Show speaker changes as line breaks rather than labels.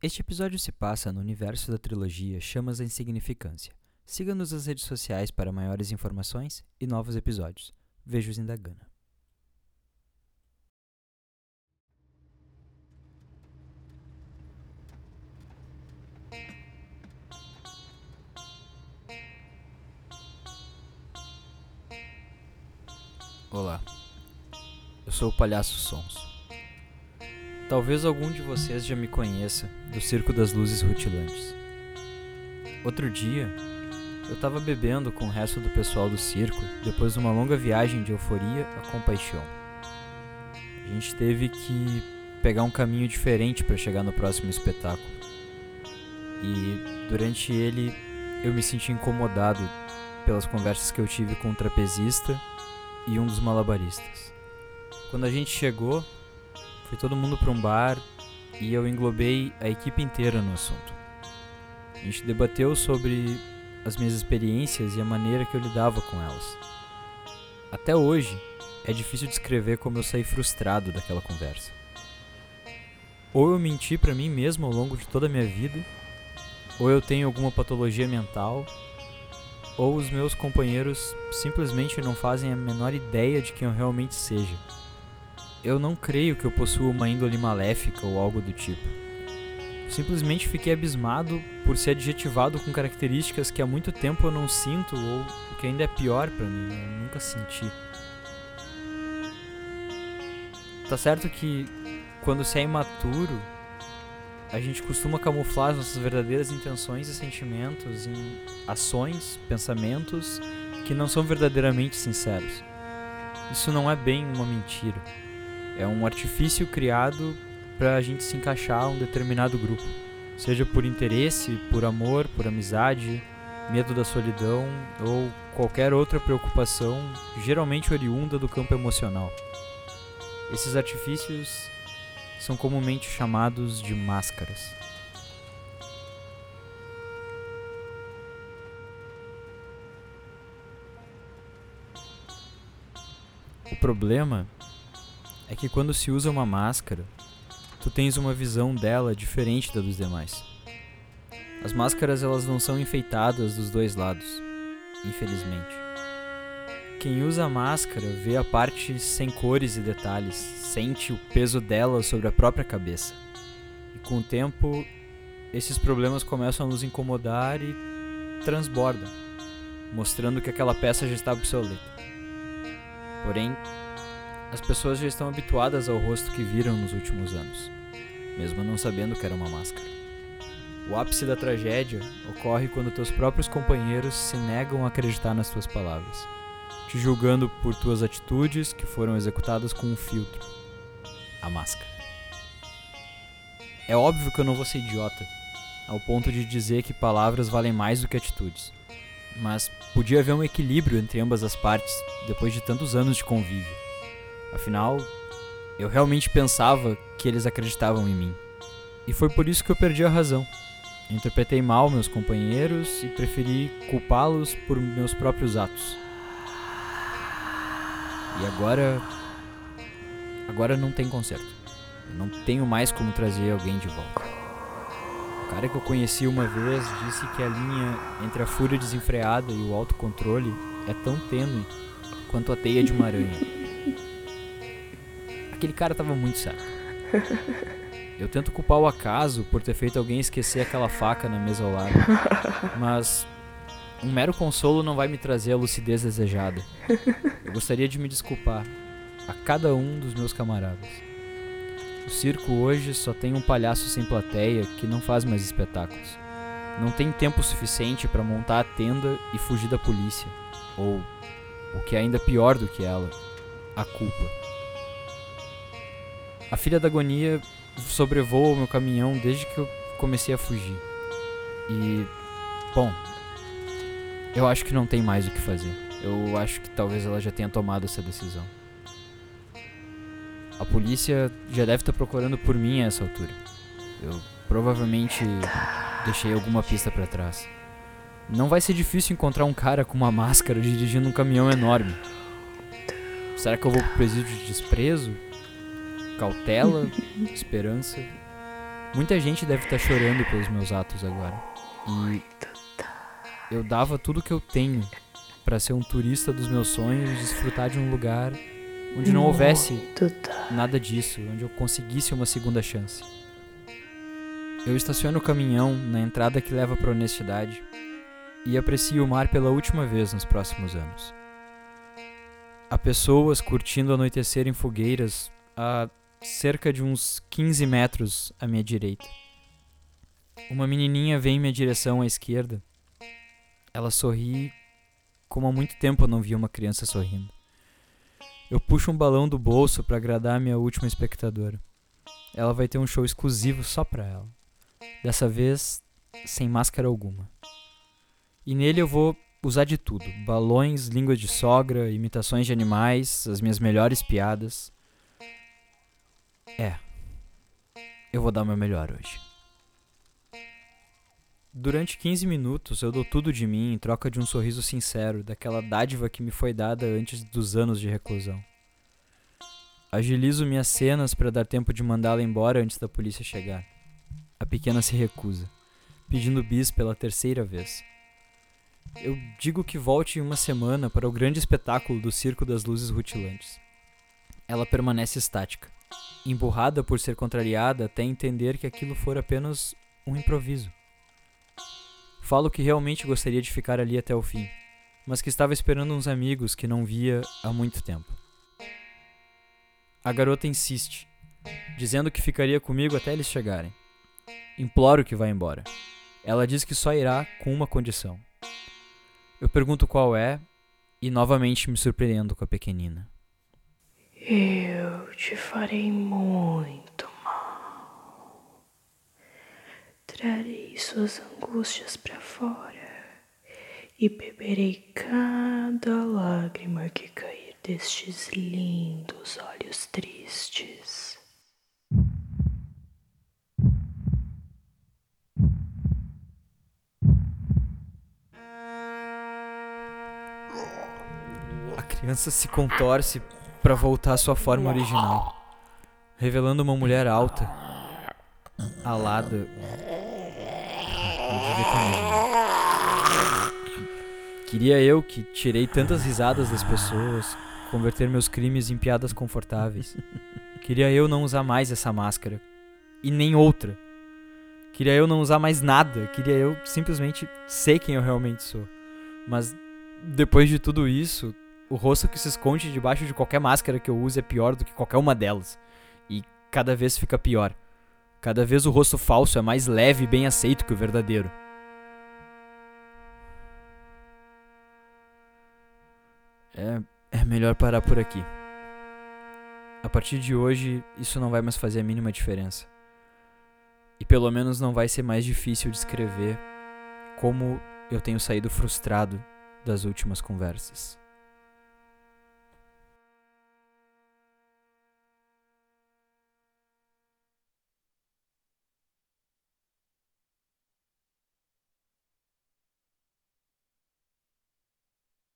Este episódio se passa no universo da trilogia Chamas da Insignificância. Siga-nos nas redes sociais para maiores informações e novos episódios. Vejo-os em Dagana. Olá, eu sou o Palhaço Sons. Talvez algum de vocês já me conheça do Circo das Luzes Rutilantes. Outro dia, eu estava bebendo com o resto do pessoal do circo depois de uma longa viagem de euforia a compaixão. A gente teve que pegar um caminho diferente para chegar no próximo espetáculo. E durante ele eu me senti incomodado pelas conversas que eu tive com o trapezista e um dos malabaristas. Quando a gente chegou, foi todo mundo para um bar e eu englobei a equipe inteira no assunto. A gente debateu sobre as minhas experiências e a maneira que eu lidava com elas. Até hoje, é difícil descrever como eu saí frustrado daquela conversa. Ou eu menti para mim mesmo ao longo de toda a minha vida, ou eu tenho alguma patologia mental, ou os meus companheiros simplesmente não fazem a menor ideia de quem eu realmente seja. Eu não creio que eu possua uma índole maléfica ou algo do tipo. Simplesmente fiquei abismado por ser adjetivado com características que há muito tempo eu não sinto ou o que ainda é pior para mim, eu nunca senti. Tá certo que quando se é imaturo, a gente costuma camuflar nossas verdadeiras intenções e sentimentos em ações, pensamentos que não são verdadeiramente sinceros. Isso não é bem uma mentira. É um artifício criado para a gente se encaixar a um determinado grupo, seja por interesse, por amor, por amizade, medo da solidão ou qualquer outra preocupação, geralmente oriunda do campo emocional. Esses artifícios são comumente chamados de máscaras. O problema é que quando se usa uma máscara, tu tens uma visão dela diferente da dos demais. As máscaras elas não são enfeitadas dos dois lados, infelizmente. Quem usa a máscara vê a parte sem cores e detalhes, sente o peso dela sobre a própria cabeça. E com o tempo, esses problemas começam a nos incomodar e transbordam, mostrando que aquela peça já está obsoleta. Porém, as pessoas já estão habituadas ao rosto que viram nos últimos anos, mesmo não sabendo que era uma máscara. O ápice da tragédia ocorre quando teus próprios companheiros se negam a acreditar nas tuas palavras, te julgando por tuas atitudes que foram executadas com um filtro a máscara. É óbvio que eu não vou ser idiota, ao ponto de dizer que palavras valem mais do que atitudes, mas podia haver um equilíbrio entre ambas as partes depois de tantos anos de convívio. Afinal, eu realmente pensava que eles acreditavam em mim. E foi por isso que eu perdi a razão. Interpretei mal meus companheiros e preferi culpá-los por meus próprios atos. E agora. Agora não tem conserto. Eu não tenho mais como trazer alguém de volta. O cara que eu conheci uma vez disse que a linha entre a fúria desenfreada e o autocontrole é tão tênue quanto a teia de uma aranha. Aquele cara tava muito certo. Eu tento culpar o acaso por ter feito alguém esquecer aquela faca na mesa ao lado. Mas um mero consolo não vai me trazer a lucidez desejada. Eu gostaria de me desculpar a cada um dos meus camaradas. O circo hoje só tem um palhaço sem plateia que não faz mais espetáculos. Não tem tempo suficiente para montar a tenda e fugir da polícia. Ou, o que é ainda pior do que ela, a culpa. A filha da agonia sobrevoa o meu caminhão desde que eu comecei a fugir. E, bom, eu acho que não tem mais o que fazer. Eu acho que talvez ela já tenha tomado essa decisão. A polícia já deve estar procurando por mim a essa altura. Eu provavelmente deixei alguma pista para trás. Não vai ser difícil encontrar um cara com uma máscara dirigindo um caminhão enorme. Será que eu vou pro presídio de desprezo? Cautela, esperança. Muita gente deve estar chorando pelos meus atos agora. E eu dava tudo que eu tenho para ser um turista dos meus sonhos desfrutar de um lugar onde não houvesse nada disso, onde eu conseguisse uma segunda chance. Eu estaciono o caminhão na entrada que leva para a honestidade e aprecio o mar pela última vez nos próximos anos. Há pessoas curtindo anoitecer em fogueiras a cerca de uns 15 metros à minha direita. Uma menininha vem em minha direção à esquerda. Ela sorri como há muito tempo eu não via uma criança sorrindo. Eu puxo um balão do bolso para agradar a minha última espectadora. Ela vai ter um show exclusivo só para ela. Dessa vez, sem máscara alguma. E nele eu vou usar de tudo: balões, língua de sogra, imitações de animais, as minhas melhores piadas. É. Eu vou dar o meu melhor hoje. Durante 15 minutos eu dou tudo de mim em troca de um sorriso sincero, daquela dádiva que me foi dada antes dos anos de reclusão. Agilizo minhas cenas para dar tempo de mandá-la embora antes da polícia chegar. A pequena se recusa, pedindo bis pela terceira vez. Eu digo que volte em uma semana para o grande espetáculo do Circo das Luzes Rutilantes. Ela permanece estática, emburrada por ser contrariada até entender que aquilo for apenas um improviso. Falo que realmente gostaria de ficar ali até o fim, mas que estava esperando uns amigos que não via há muito tempo. A garota insiste, dizendo que ficaria comigo até eles chegarem. Imploro que vá embora. Ela diz que só irá com uma condição. Eu pergunto qual é e novamente me surpreendo com a pequenina.
Eu te farei muito Trarei suas angústias para fora e beberei cada lágrima que cair destes lindos olhos tristes.
A criança se contorce para voltar à sua forma original, revelando uma mulher alta, alada Queria eu que tirei tantas risadas das pessoas, converter meus crimes em piadas confortáveis. Queria eu não usar mais essa máscara. E nem outra. Queria eu não usar mais nada. Queria eu simplesmente ser quem eu realmente sou. Mas depois de tudo isso, o rosto que se esconde debaixo de qualquer máscara que eu use é pior do que qualquer uma delas. E cada vez fica pior. Cada vez o rosto falso é mais leve e bem aceito que o verdadeiro. É, é melhor parar por aqui. A partir de hoje, isso não vai mais fazer a mínima diferença. E pelo menos não vai ser mais difícil descrever como eu tenho saído frustrado das últimas conversas.